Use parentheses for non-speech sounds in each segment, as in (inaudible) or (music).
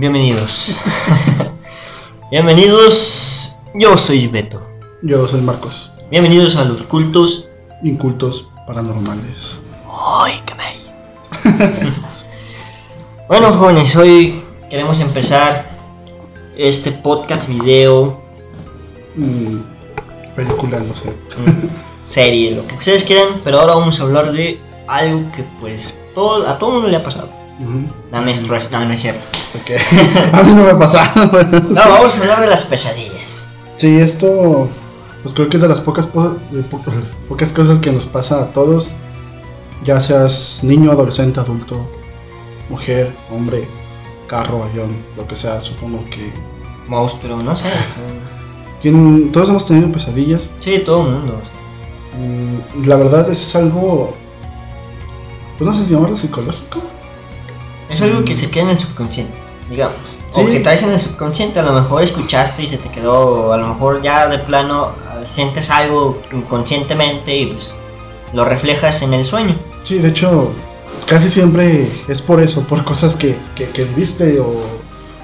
Bienvenidos. (laughs) Bienvenidos. Yo soy Beto. Yo soy Marcos. Bienvenidos a los cultos. Incultos paranormales. ¡Ay, qué (laughs) bueno, jóvenes, hoy queremos empezar este podcast, video, Mm, película, no sé. serie, lo que ustedes quieran, pero ahora vamos a hablar de algo que pues todo, a todo mundo le ha pasado. La menstruación, no, no es cierto. Ok. (laughs) A mí no me ha pasado. No, (laughs) vamos a hablar de las pesadillas. Sí, esto pues creo que es de las pocas, po- de po- (laughs) pocas cosas que nos pasa a todos. Ya seas niño, adolescente, adulto, mujer, hombre, carro, avión, lo que sea, supongo que... Monstruo, no sé. Tienen, todos hemos tenido pesadillas. Sí, todo el mundo. Mm, La verdad es algo... Pues no sé si llamarlo psicológico. Es algo que se queda en el subconsciente, digamos. O Sí. que traes en el subconsciente, a lo mejor escuchaste y se te quedó, o a lo mejor ya de plano ah, sientes algo inconscientemente y pues lo reflejas en el sueño. Sí, de hecho, casi siempre es por eso, por cosas que, que, que viste o,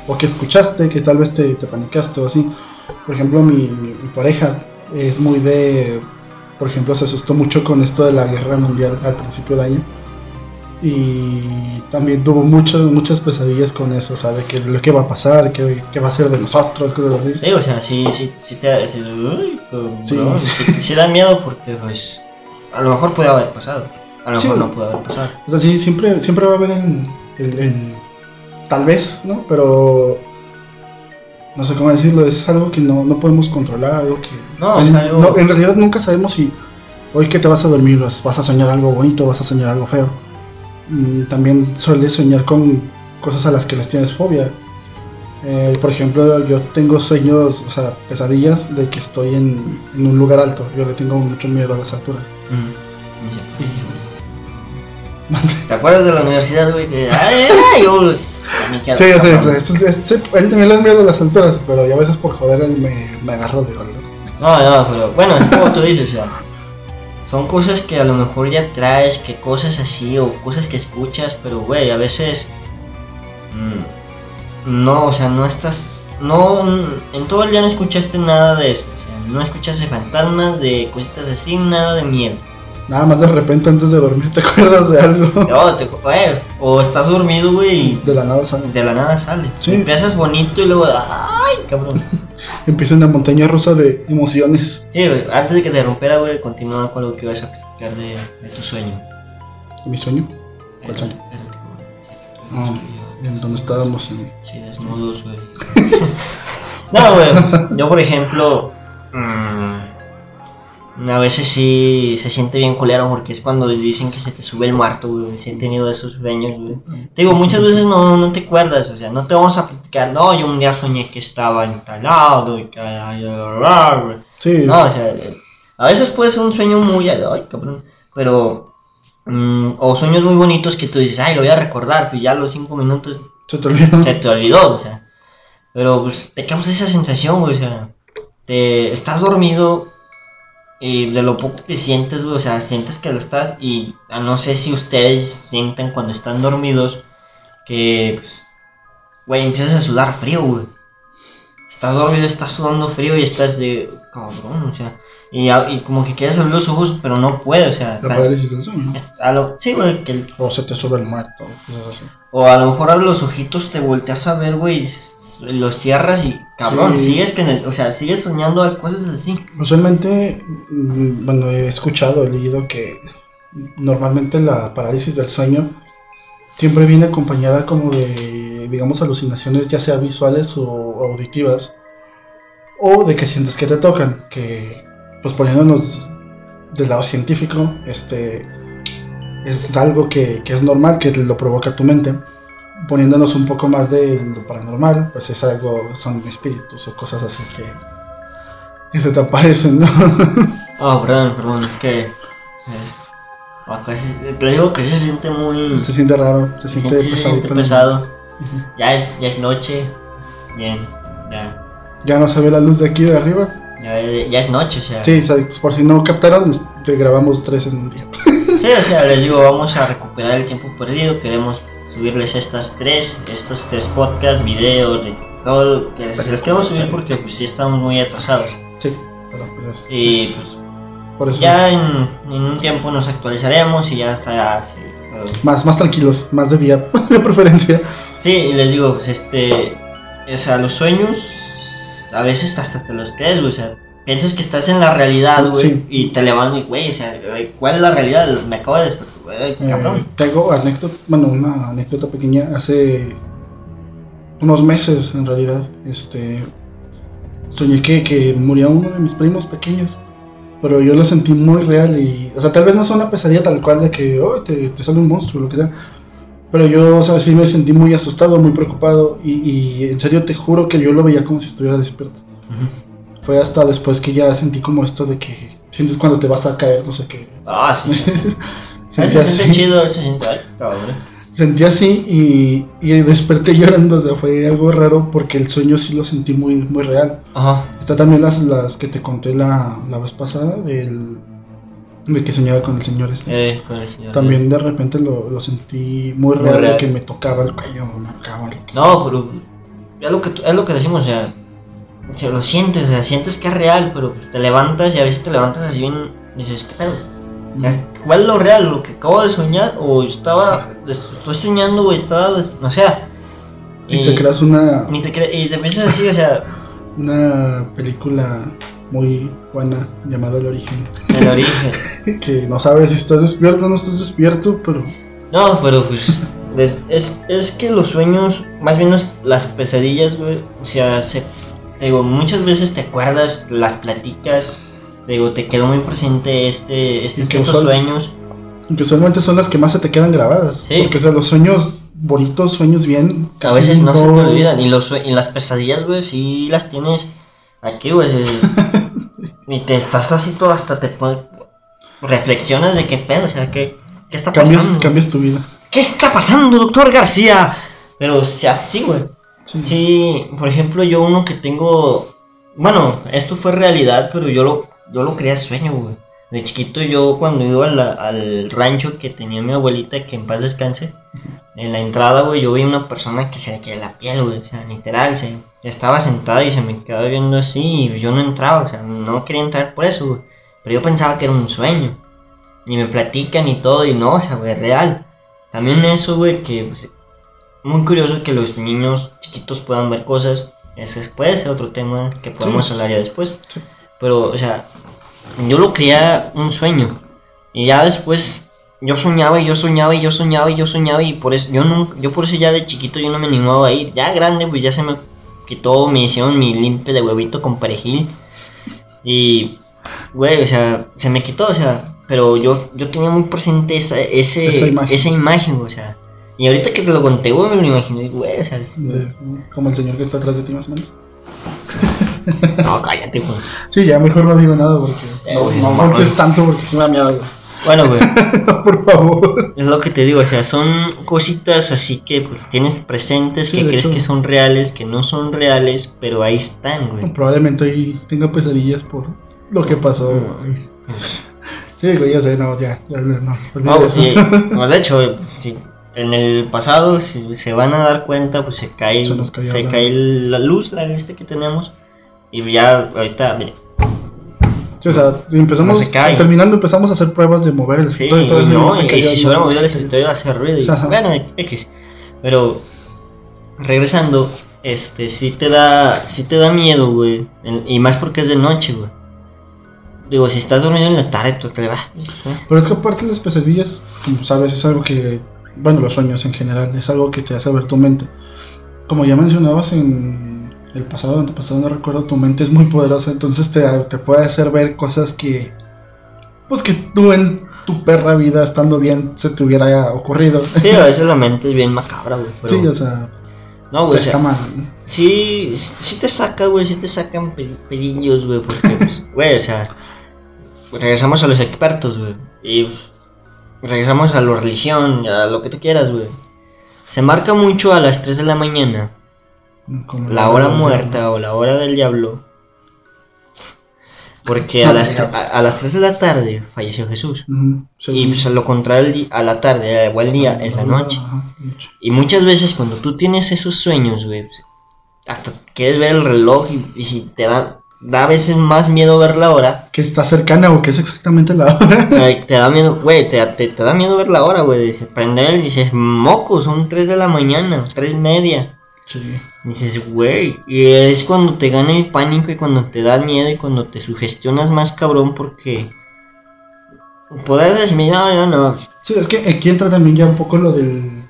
o que escuchaste, que tal vez te, te panicaste o así. Por ejemplo, mi, mi- mi pareja es muy de, por ejemplo, se asustó mucho con esto de la guerra mundial al principio del año. Y también tuvo muchas muchas pesadillas con eso, o sea, de que lo que va a pasar, que, que va a ser de nosotros, cosas así. Sí, o sea, sí, sí, sí te sí, uy, cabrón, Sí. sí, sí da miedo porque pues a lo mejor puede haber pasado, a lo Sí. mejor no puede haber pasado. O sea, sí, siempre, siempre va a haber el, el- el- Tal vez, ¿no? Pero... No sé cómo decirlo, es algo que no, no podemos controlar, algo que... No, en, algo- no, en realidad nunca sabemos si hoy que te vas a dormir vas a soñar algo bonito o vas a soñar algo feo. Mm, También sueles soñar con cosas a las que les tienes fobia. Eh, por ejemplo, yo tengo sueños, o sea, pesadillas de que estoy en, en un lugar alto. Yo le tengo mucho miedo a las alturas. Mm, Y- (laughs) ¿Te acuerdas de la universidad, güey? Que, ay, ay, yo Sí, sí, sí, sí, él también le da miedo a las alturas, pero ya a veces por joder él me, me agarró de valor. No, no, pero bueno, es como tú dices, sea, son cosas que a lo mejor ya traes, que cosas así, o cosas que escuchas, pero güey, a veces mm, no, o sea, no estás, no, en todo el día no escuchaste nada de eso, o sea, no escuchaste fantasmas, de cositas así, nada de miedo. Nada más de repente antes de dormir te acuerdas de algo. (laughs) No, te- güey, o estás dormido, güey, De la nada sale. de la nada sale. Sí. Empiezas bonito y luego, ay, cabrón. (laughs) Empieza una montaña rusa de emociones. Sí, güey, antes de que te rompiera, güey, continúa con lo que ibas a explicar de, de tu sueño. ¿Mi sueño? ¿Cuál sueño? Espérate, Ah, en donde estábamos en... Sí, desnudos, güey. (laughs) no, güey, pues, yo por ejemplo, mm, a veces sí se siente bien culero porque es cuando les dicen que se te sube el muerto, güey. Si han tenido esos sueños, güey. Te digo, muchas veces no, no te acuerdas, o sea, no te vamos a platicar, no, yo un día soñé que estaba instalado y que... Sí, No, o sea, a veces puede ser un sueño muy, ay, cabrón, pero, mm, o sueños muy bonitos que tú dices, ay, lo voy a recordar, pues ya a los cinco minutos se te olvidó. se te olvidó, o sea, pero pues te causa esa sensación, güey, o sea, te estás dormido y de lo poco que sientes, güey, o sea, sientes que lo estás y ah, no sé si ustedes sienten cuando están dormidos que, pues, güey, empiezas a sudar frío, güey. Estás dormido, estás sudando frío y estás de cabrón, o sea, y, a- y como que quieres abrir los ojos, pero no puedes, o sea, La está- parálisis del sueño. es- a lo- sí, güey, que el- O se te sube el muerto, cosas así. o a lo mejor abres los ojitos, te volteas a ver, güey, y los cierras y cabrón, Sí. sigues que en el- o sea, sigues soñando cosas así. Usualmente, mm, bueno, he escuchado, he leído que normalmente la parálisis del sueño siempre viene acompañada como de, digamos, alucinaciones ya sea visuales o auditivas, o de que sientes que te tocan, que pues poniéndonos del lado científico, este es algo que, que es normal, que lo provoca tu mente. Poniéndonos un poco más de lo paranormal, pues es algo, son espíritus o cosas así que, que se te aparecen, ¿no? (laughs) Oh, perdón, perdón, es que eh, acá digo que se siente muy se siente raro, se se siente se pesado. Ya es ya es noche. Bien, ya. Ya no se ve la luz de aquí de arriba. Ya, ya es noche, o sea. Sí, por si no captaron, te grabamos tres en un día. Sí, o sea, les digo, (laughs) vamos a recuperar el tiempo perdido, queremos subirles estas tres, estos tres podcasts, videos, de todo lo que les, les queremos subir porque pues sí estamos muy atrasados. Sí, pero pues es- Y es- pues por eso ya en, en un tiempo nos actualizaremos y ya será pero- más, más tranquilos, más de día (laughs) de preferencia. Sí, y les digo, pues este, o sea, los sueños a veces hasta te los crees, güey, o sea, piensas que estás en la realidad, güey, Sí. y te levantas y, güey, o sea, ¿cuál es la realidad? Me acabo de despertar, Eh, cabrón. tengo anécdota, bueno, una anécdota pequeña. Hace unos meses, en realidad, este, soñé que, que murió uno de mis primos pequeños. Pero yo lo sentí muy real y, o sea, tal vez no sea una pesadilla tal cual de que, oh, te, te sale un monstruo, lo que sea. Pero yo, o sea, sí me sentí muy asustado, muy preocupado y, y en serio te juro que yo lo veía como si estuviera despierto. Ujú. Fue hasta después que ya sentí como esto de que sientes cuando te vas a caer, no sé qué. Ah, sí, sí, sí. (laughs) Sentí se siente así. chido, se siente, ay, cabrón. Sentí así y, y desperté llorando, o sea, fue algo raro porque el sueño sí lo sentí muy, muy real. Ajá, Está también las, las que te conté la, la vez pasada del de que soñaba con el señor este. eh, con el señor. También de repente lo, lo sentí muy Muy real, de real. que me tocaba el cuello, me tocaba lo que sea. No, pero es lo que, es lo que decimos, o sea, o sea, lo sientes, o sea, sientes que es real, pero te levantas y a veces te levantas así bien, dices, ¿qué pedo? O sea, ¿Cuál es lo real? ¿Lo que acabo de soñar? ¿O estaba, estoy soñando, güey, estaba, des- o sea... Y te creas una, Y te, cre- y te empiezas así, o sea, una película muy buena llamada El Origen. el origen. (laughs) Que no sabes si estás despierto o no estás despierto, pero No, pero pues es, es, es que los sueños, más bien los- las pesadillas, güey, o sea, se, te digo, muchas veces te acuerdas, las platicas, digo, te quedó muy presente este, este estos sueños. que usualmente son las que más se te quedan grabadas. Sí. Porque, o sea, los sueños bonitos, sueños bien. A veces no se te olvidan, y, los, y las pesadillas, güey, sí las tienes aquí, güey, (laughs) y te estás así todo, hasta te pon- reflexionas de qué pedo, o sea, qué, qué está Cambias, pasando. cambias tu vida. ¿Qué está pasando, doctor García? Pero, o sea, sí, güey. Sí. Sí, por ejemplo, yo uno que tengo. Bueno, esto fue realidad, pero yo lo, yo lo creía sueño, güey. De chiquito, yo cuando iba la- al rancho que tenía mi abuelita, que en paz descanse, en la entrada, güey, yo vi una persona que se le caía la piel, güey. O sea, literal, se, estaba sentada y se me quedaba viendo así, y yo no entraba, o sea, no quería entrar por eso, güey. Pero yo pensaba que era un sueño. Y me platican y todo, y no, o sea, güey, es real. También eso, güey, que pues, muy curioso que los niños chiquitos puedan ver cosas. Ese puede ser otro tema que podemos Sí. hablar ya después. Sí. Pero, o sea, yo lo creía un sueño. Y ya después yo soñaba y yo soñaba y yo soñaba y yo soñaba y por eso yo no, yo por eso ya de chiquito yo no me animaba a ir. Ya grande pues ya se me quitó, me hicieron mi limpio de huevito con perejil. Y güey, o sea, se me quitó, o sea, pero yo yo tenía muy presente esa ese Esa imagen. esa imagen, o sea. Y ahorita que te lo conté, güey, me lo imaginé, güey, o sea, es- como el señor que está atrás de ti, más o menos. No, cállate, güey. Sí, ya mejor no digo nada porque. Eh, no güey, no no mames. tanto porque sí me da miedo. güey. Bueno, güey. (laughs) Por favor. Es lo que te digo, o sea, son cositas así que pues tienes presentes, Sí, que crees hecho. que son reales, que no son reales, pero ahí están, güey. Probablemente hoy tenga pesadillas por lo que pasó. güey. Sí, güey, ya sé, no, ya, ya, no, No, y- (laughs) no, de hecho, si en el pasado, si se van a dar cuenta, pues se cae, Se se la- cae la luz, la este que tenemos, y ya ahorita, mire, Sí, o sea, empezamos, No terminando empezamos a hacer pruebas de mover el sí, escritorio y todo eso, no, y, cayó, si se hubiera movido el escritorio hacer ruido, y, Ajá. bueno, X, pero regresando, este, sí te da, sí te da miedo, güey, y más porque es de noche, güey. Digo, si estás dormido en la tarde, tú te vas. Pero es que aparte de las pesadillas, como sabes, es algo que, bueno, los sueños en general, es algo que te hace ver tu mente. Como ya mencionabas en el pasado, antepasado, no recuerdo, tu mente es muy poderosa, entonces te, te puede hacer ver cosas que, pues que tú en tu perra vida, estando bien, se te hubiera ocurrido. Sí, a veces la mente es bien macabra, güey. Pero... Sí, o sea, no, güey, o está mal. sí, sí te saca, güey, sí te sacan pe- pedillos, güey, porque, pues, (laughs) güey, o sea, regresamos a los expertos, güey, y pues, regresamos a la religión, a lo que tú quieras, güey. Se marca mucho a las 3 de la mañana, Como la hora muerta o la hora del diablo. Porque a (laughs) las, a, a las 3 de la tarde falleció Jesús. Ujú, sí. Y pues a lo contrario, a la tarde o el día es la noche. Y muchas veces cuando tú tienes esos sueños, güey, pues, hasta quieres ver el reloj y, y si te da, da a veces más miedo ver la hora. Que está cercana o que es exactamente la hora. (laughs) (laughs) Te da miedo, güey, te, te, te da miedo ver la hora, güey. Prender y dices, moco, son 3 de la mañana, 3 y media. Sí. Dices, güey, y es cuando te gana el pánico y cuando te da miedo y cuando te sugestionas más cabrón porque... Puedes decir, no, no, no. Sí, es que aquí entra también ya un poco lo del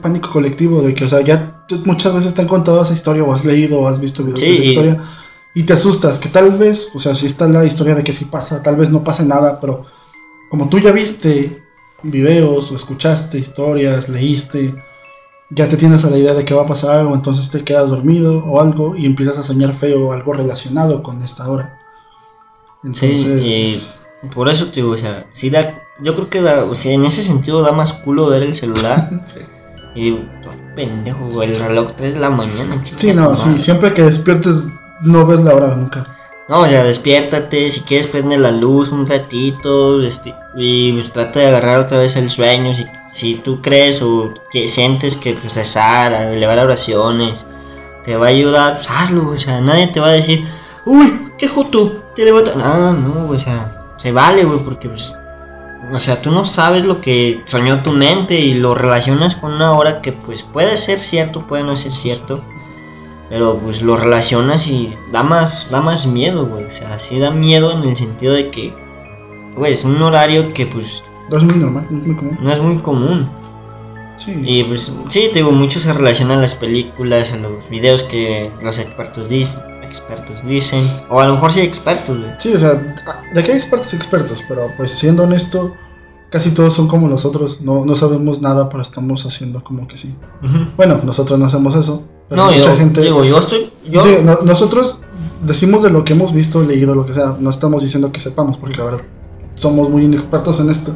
pánico colectivo, de que, o sea, ya muchas veces te han contado esa historia o has leído o has visto videos Sí, de esa y- historia y te asustas, que tal vez, o sea, sí está la historia de que sí pasa, tal vez no pase nada, pero como tú ya viste videos o escuchaste historias, leíste, ya te tienes a la idea de que va a pasar algo, entonces te quedas dormido o algo y empiezas a soñar feo o algo relacionado con esta hora. Entonces, Sí, y por eso te digo, o sea, sí da, yo creo que da, o sea, en ese sentido da más culo ver el celular. (laughs) sí. y digo, "Oh, pendejo, el reloj 3 de la mañana. Sí, no, sí, madre". siempre que despiertes no ves la hora nunca. No, o sea, despiértate, si quieres prende la luz un ratito, este, y pues trata de agarrar otra vez el sueño, si, si tú crees o que sientes que pues, rezar, elevar oraciones, te va a ayudar, pues hazlo, o sea, nadie te va a decir, uy, qué joto, te levantas, no, no, o sea, se vale, güey, porque pues, o sea, tú no sabes lo que soñó tu mente y lo relacionas con una hora que pues puede ser cierto, puede no ser cierto. Pero pues lo relacionas y da más, da más miedo, güey. O sea, sí da miedo en el sentido de que, güey, es un horario que pues No es muy normal, no es muy común. no es muy común. Sí. Y pues sí, te digo, mucho se relaciona a las películas, a los videos que los expertos dicen, expertos dicen. O a lo mejor sí expertos, güey. Sí, o sea, de que hay expertos, expertos, pero pues siendo honesto, casi todos son como nosotros. No, no sabemos nada, pero estamos haciendo como que sí. Bueno, nosotros no hacemos eso. Pero No, mucha yo gente. digo, yo estoy, yo, no- nosotros decimos de lo que hemos visto, leído, lo que sea. No estamos diciendo que sepamos, porque la verdad somos muy inexpertos en esto.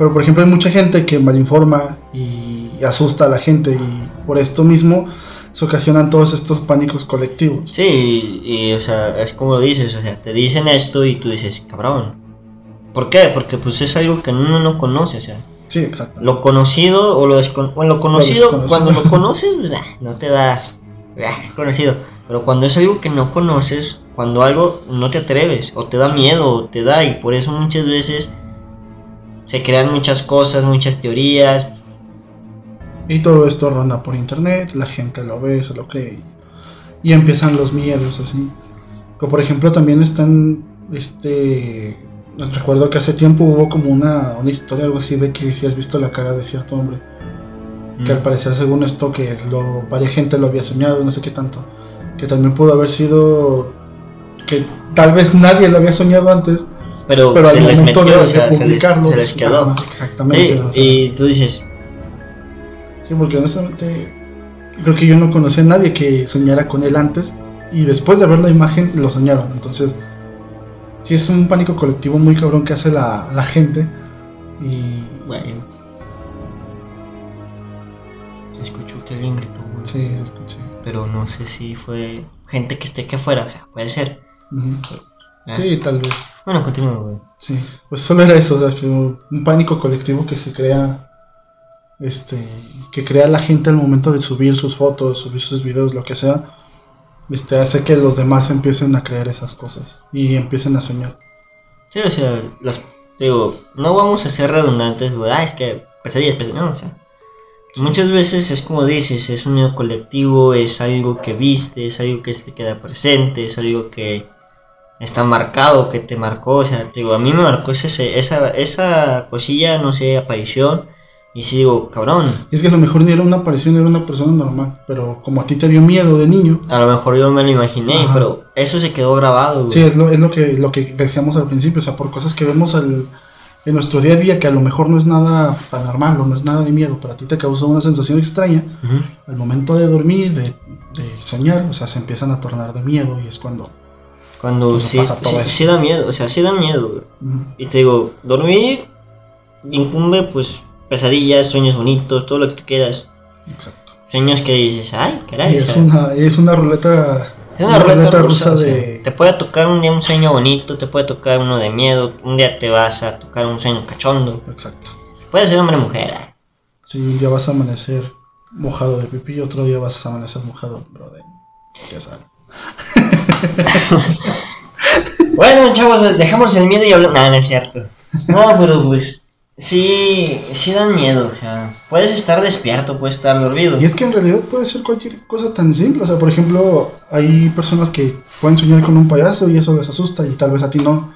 Pero por ejemplo hay mucha gente que malinforma y asusta a la gente y por esto mismo se ocasionan todos estos pánicos colectivos. Sí, y, y, o sea, es como dices, o sea, te dicen esto y tú dices, cabrón. ¿Por qué? Porque pues es algo que uno no conoce, o sea, Sí, exacto. lo conocido o lo desconocido, bueno, lo conocido, desconocido. cuando lo (laughs) conoces, pues, ah, no te da ah, conocido, pero cuando es algo que no conoces, cuando algo no te atreves, o te da miedo, o te da, y por eso muchas veces se crean muchas cosas, muchas teorías, Y todo esto ronda por internet, la gente lo ve, se lo cree. Y empiezan los miedos así. Que por ejemplo también están, este, recuerdo que hace tiempo hubo como una, una historia, algo así, de que si has visto la cara de cierto hombre. Que al parecer según esto que lo, varias gente lo había soñado, no sé qué tanto. Que también pudo haber sido que tal vez nadie lo había soñado antes, pero, pero se les metió, o sea, se les, se les quedó. exactamente. Sí, o sea. y tú dices, Sí, porque honestamente creo que yo no conocí a nadie que soñara con él antes y después de ver la imagen lo soñaron. Entonces, sí es un pánico colectivo muy cabrón que hace la, la gente y bueno, se escuchó que alguien gritó, güey. sí, se escuché. pero no sé si fue gente que esté aquí afuera, o sea, puede ser. Ah, Sí, tal vez. Bueno, continúa, güey. Sí, pues solo era eso, o sea, que un pánico colectivo que se crea, este, que crea la gente al momento de subir sus fotos, subir sus videos, lo que sea, este, hace que los demás empiecen a creer esas cosas y empiecen a soñar. Sí, o sea, las, digo, no vamos a ser redundantes, güey, ah, es que pesadillas, pesadillas, no, o sea, muchas veces es como dices, es un miedo colectivo, es algo que viste, es algo que se te queda presente, es algo que está marcado, que te marcó, o sea, digo, a mí me marcó ese, esa, esa cosilla, no sé, aparición, y sí digo, cabrón, Y es que a lo mejor ni era una aparición, era una persona normal, pero como a ti te dio miedo de niño, a lo mejor yo me lo imaginé, Ajá. pero eso se quedó grabado, güey. sí, es lo, es lo que lo que decíamos al principio, o sea, por cosas que vemos al- en nuestro día a día que a lo mejor no es nada paranormal o no es nada de miedo, pero a ti te causó una sensación extraña, Ujú. al momento de dormir, de, de soñar, o sea, se empiezan a tornar de miedo y es cuando... Cuando sí, da miedo, o sea, sí da miedo. Y te digo, dormir incumbe pues pesadillas, sueños bonitos, todo lo que tú quieras. Exacto. Sueños que dices, ay, caray. Y es una, es una ruleta Es una, ruleta, rusa, de... Te puede tocar un día un sueño bonito, te puede tocar uno de miedo, un día te vas a tocar un sueño cachondo. Exacto. Puede ser hombre o mujer. ¿eh? Sí, un día vas a amanecer mojado de pipí y otro día vas a amanecer mojado, bro, de... Ya sabes. (laughs) bueno, chavos, dejamos el miedo y hablamos... No, no es cierto. No, pero pues... Sí, sí dan miedo, o sea, puedes estar despierto, puedes estar dormido. Y es que en realidad puede ser cualquier cosa tan simple, o sea, por ejemplo, hay personas que pueden soñar con un payaso y eso les asusta y tal vez a ti no.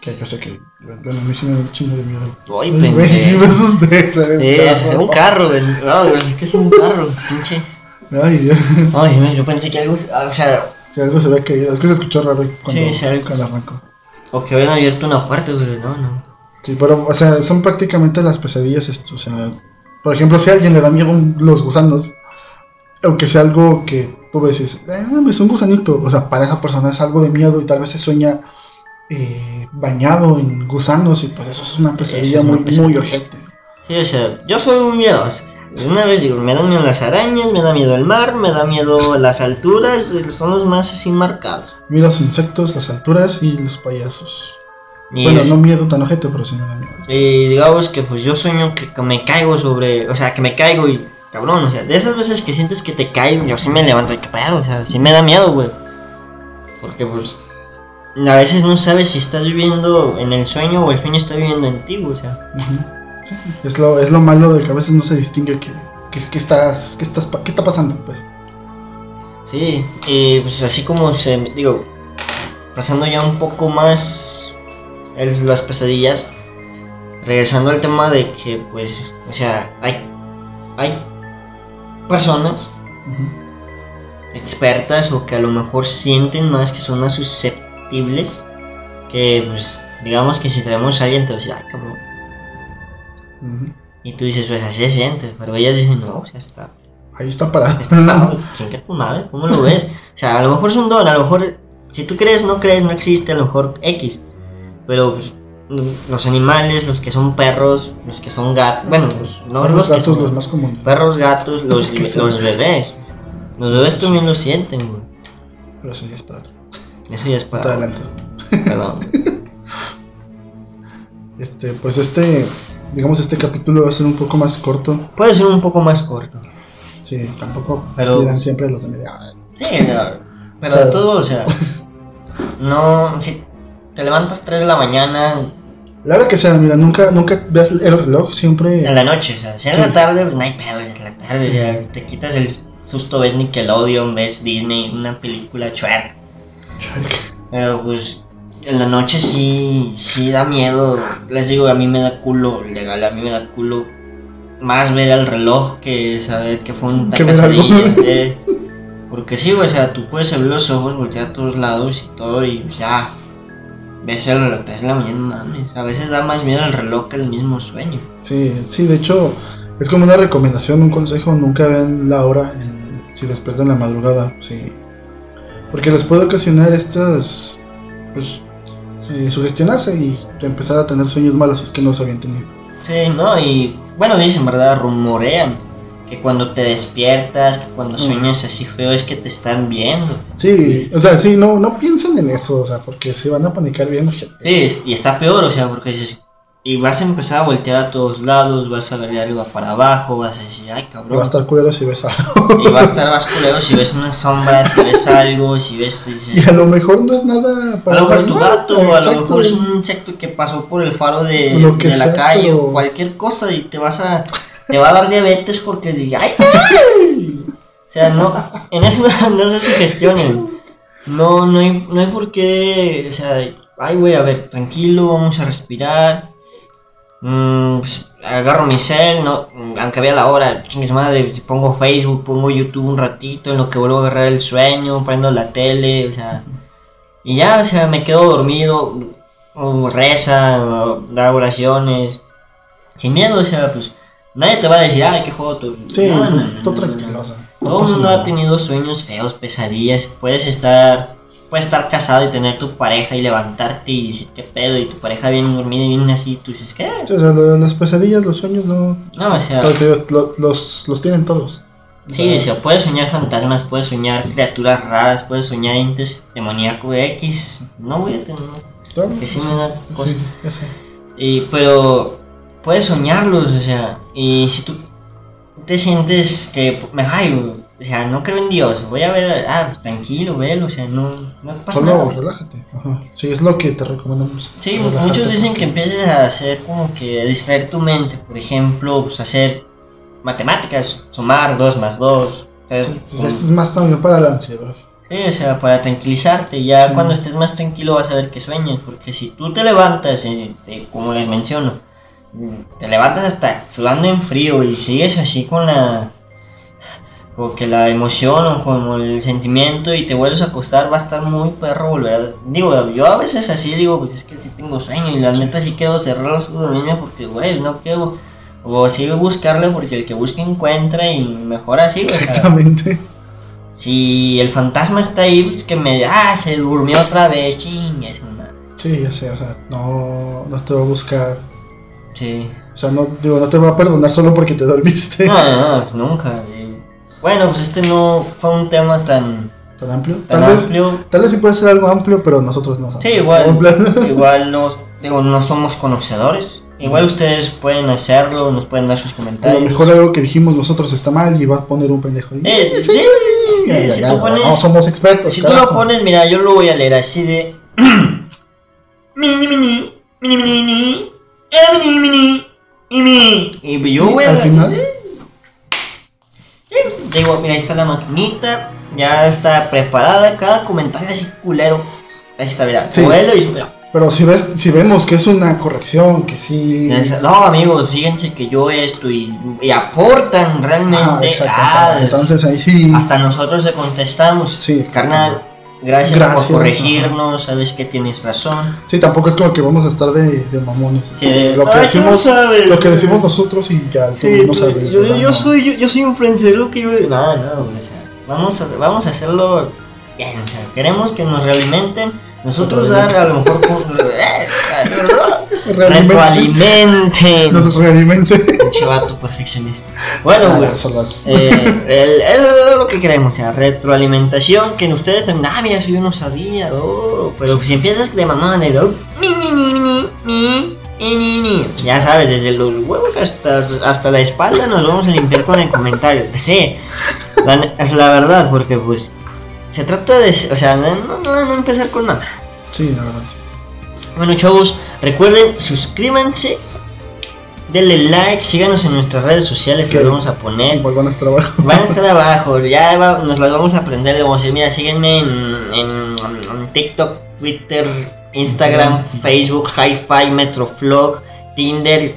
Que yo sé que, bueno, a mí sí me da un chingo de miedo. Ay, pendejo. Sí me asusté, ¿sabes? Eh, un carro. No, güey, ¿qué es un carro? Pinche. Ay, Dios. Ay, yo pensé que algo, ah, o sea, que algo se había caído, es que se escuchó raro cuando, Sí, sí. cuando arrancó. o que habían abierto una puerta, no, no. Sí, pero, o sea, son prácticamente las pesadillas, esto, o sea, por ejemplo, si a alguien le da miedo los gusanos, aunque sea algo que tú dices, eh, es un gusanito, o sea, para esa persona es algo de miedo y tal vez se sueña eh, bañado en gusanos y pues eso es una pesadilla es una muy, pesadilla. muy ojete. Sí, o sea, yo soy muy miedoso. o sea, de una vez digo, me dan miedo las arañas, me da miedo el mar, me da miedo las alturas, eh, son los más así marcados. Mira los insectos, las alturas y los payasos. Y, bueno, es- no miedo tan ojete, pero sí me da miedo. y digamos que pues yo sueño que, que me caigo sobre, o sea, que me caigo y cabrón, o sea, de esas veces que sientes que te caes, yo sí me levanto y qué pedo, o sea, sí me da miedo, güey. Porque pues a veces no sabes si estás viviendo en el sueño o el sueño está viviendo en ti, o sea. Sí, es, lo, es lo malo de que a veces no se distingue que, que, que estás, que estás, qué está pasando, pues. Sí, y pues así como se, digo, pasando ya un poco más el- las pesadillas, regresando al tema de que pues, o sea, hay, hay personas expertas o que a lo mejor sienten más, que son más susceptibles, que pues, digamos que si tenemos a alguien te va a decir, ay cabrón, Y tú dices, pues así se siente, pero ellas dicen, no, o sea, está Ahí está parado. Está parado, (laughs) chinga tu madre, ¿cómo lo ves? O sea, a lo mejor es un don, a lo mejor, si tú crees, no crees, no existe, a lo mejor X. Pero pues, los animales, los que son perros, los que son gatos, bueno, los, no Perros, los que gatos, son- los más comunes. perros, gatos, (laughs) los, los bebés. Los bebés también lo sienten, güey. Pero eso ya es para otro. Eso ya es para... adelanto. Perdón. (laughs) Este, pues este, digamos, este capítulo va a ser un poco más corto. Puede ser un poco más corto. Sí, tampoco Pero- siempre los de media hora. Sí, no, pero de todo, o sea, (laughs) no, si te levantas 3 de la mañana, La hora que sea, mira, nunca, nunca veas el reloj, siempre. En la noche, o sea, si es Sí. la tarde, no hay pedo, es la tarde, ya te quitas el susto, ves Nickelodeon, ves Disney, una película chuerca. Pero pues en la noche sí, sí da miedo. Les digo, a mí me da culo, legal, a mí me da culo más ver el reloj que saber que fue un pesadilla. eh. Porque sí, o sea, tú puedes abrir los ojos, voltear a todos lados y todo y pues, ya. Ves el reloj 3 de la mañana, mames. A veces da más miedo el reloj que el mismo sueño. Sí, sí, de hecho, es como una recomendación, un consejo, nunca vean la hora en- si despiertan en la madrugada, sí. Porque les puede ocasionar estas, pues, sugestionarse y empezar a tener sueños malos si es que no los habían tenido. Sí, no, y bueno, dicen, ¿verdad? Rumorean que cuando te despiertas, que cuando Mm. sueñas así feo es que te están viendo. Sí, o sea, sí, no, no piensen en eso, o sea, porque se van a panicar bien gente. Sí, es- y está peor, o sea, porque dices, y vas a empezar a voltear a todos lados, vas a ver de arriba para abajo, vas a decir, ay Va cabrón. a estar culero si ves algo. Y va a estar (laughs) más culero si ves una sombra, si ves algo, si ves... Y a lo mejor no es nada a lo mejor es tu gato, a lo mejor es un insecto que pasó por el faro de, Lo que de la sea, calle pero- o cualquier cosa y te vas a te va a dar diabetes porque diga, ay, ay". (laughs) o sea, no, en eso no, (laughs) no se sugestionen. No, no hay, no hay por qué, o sea, ay, güey, a ver, tranquilo, vamos a respirar. Mm, pues, agarro mi cel, no, aunque vea la hora, chingues madre, si pongo Facebook, pongo YouTube un ratito, en lo que vuelvo a agarrar el sueño, prendo la tele, o sea, y ya, o sea, me quedo dormido, o reza, o da oraciones, sin miedo, o sea, pues nadie te va a decir, ay, qué juego tú. Sí, No, no, no, tú no, tranquilo, o sea, Todo el mundo nada. ha tenido sueños feos, pesadillas, puedes estar, puedes estar casado y tener tu pareja y levantarte y decir qué pedo, y tu pareja bien dormida y bien así, tú dices, ¿qué? Sí, o sea, lo- las pesadillas, los sueños no. No, o sea, lo- los, los tienen todos. Sí, o sea, puedes soñar fantasmas, puedes soñar criaturas raras, puedes soñar entes demoníaco X. No voy a tener. Claro, Que sí me da cosa. Sí, ya sé. Y, pero puedes soñarlos, o sea, y si tú te sientes que me ay, o sea, no creo en Dios, voy a ver, ah, pues tranquilo, velo, o sea, no, no pasa Solo nada. relájate. Ajá. Sí, es lo que te recomendamos. Sí, Relájate. muchos dicen que empieces a hacer como que a distraer tu mente, por ejemplo, pues hacer matemáticas, sumar 2 más 2. Sí, pues esto es más también para la ansiedad. Sí, o sea, para tranquilizarte, ya Sí. cuando estés más tranquilo vas a ver que sueñas, porque si tú te levantas, eh, eh, como les menciono, te levantas hasta sudando en frío y sigues así con la... Porque la emoción o como el sentimiento y te vuelves a acostar va a estar muy perro volver a... Digo, yo a veces así digo, pues es que sí tengo sueño y la neta sí quiero cerrar los ojos dormirme porque, güey, no quiero... O sí buscarle porque el que busca encuentra y mejor así, o sea, Exactamente. si el fantasma está ahí, pues que me. Ah, se durmió otra vez, ching, es una. Sí, ya sé, o sea, no, no te va a buscar. Sí. O sea, no, digo, no te va a perdonar solo porque te dormiste. No, no, no, nunca. sí. Bueno, pues este no fue un tema tan, ¿Tan amplio? tan Tal vez, amplio. tal vez sí puede ser algo amplio, pero nosotros no sabemos. Sí, igual. (laughs) igual no, digo, no somos conocedores. Igual ustedes pueden hacerlo, nos pueden dar sus A lo comentarios. mejor algo que dijimos nosotros está mal y va a poner un pendejo. si tú pones- no somos expertos. Si tú lo pones, mira, yo lo voy a leer así de. (clears throat) mini, mini, mini, mini, mini, eh, mini, mini, mini. Y yo voy a. Al final, Digo, mira, ahí está la maquinita, ya está preparada, cada comentario así culero. Ahí está, mira, Sí. y mira. pero si ves, si vemos que es una corrección, que sí. No, amigos, fíjense que yo esto y, y aportan Ah, realmente. exacto, ah, entonces ahí sí. hasta nosotros le contestamos. Sí. Carnal, gracias, Gracias, por corregirnos, sabes que tienes razón. Sí, tampoco es como que vamos a estar de, de mamones. Sí, lo, que ay, tú no decimos, sabes. lo que decimos nosotros y ya Sí, no sabes. yo, ¿verdad? yo No. soy yo, yo soy un friendster, lo que yo no no o sea, vamos a vamos a hacerlo bien o sea queremos que nos realimenten nosotros dar a lo mejor (laughs) eh. Retroalimenten. Nos realmente Chivato perfeccionista. Bueno, ah, güey. Ah, las... eh, lo que queremos, o sea, retroalimentación. Que en ustedes también. Ah, mira, si yo no sabía. Oh, pero si empiezas de mamá en el. Ya sabes, desde los huevos hasta, hasta la espalda nos vamos a limpiar con el comentario. Sí, la, es la verdad, porque pues se trata de. O sea, no, no, no empezar con nada. Sí, la verdad. Bueno, chavos, recuerden, suscríbanse, denle like, síganos en nuestras redes sociales que les vamos a poner. Igual van a estar abajo. Van a estar (laughs) abajo, ya va- nos las vamos a aprender. Le vamos a decir, mira, síguenme en, en- en TikTok, Twitter, Instagram, Facebook, Hi-Fi, Metroflog, Tinder,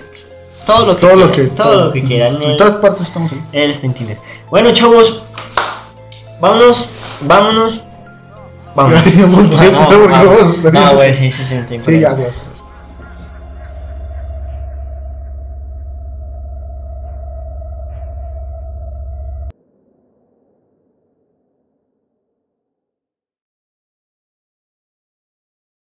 todo lo que todo quieran. lo que. todo lo que quieran. En Él, todas partes estamos ahí. él está en Tinder. Bueno, chavos, vámonos, vámonos, (laughs) Vamos. No, güey, no, no, no, sí, sí, sí. Sí, ya.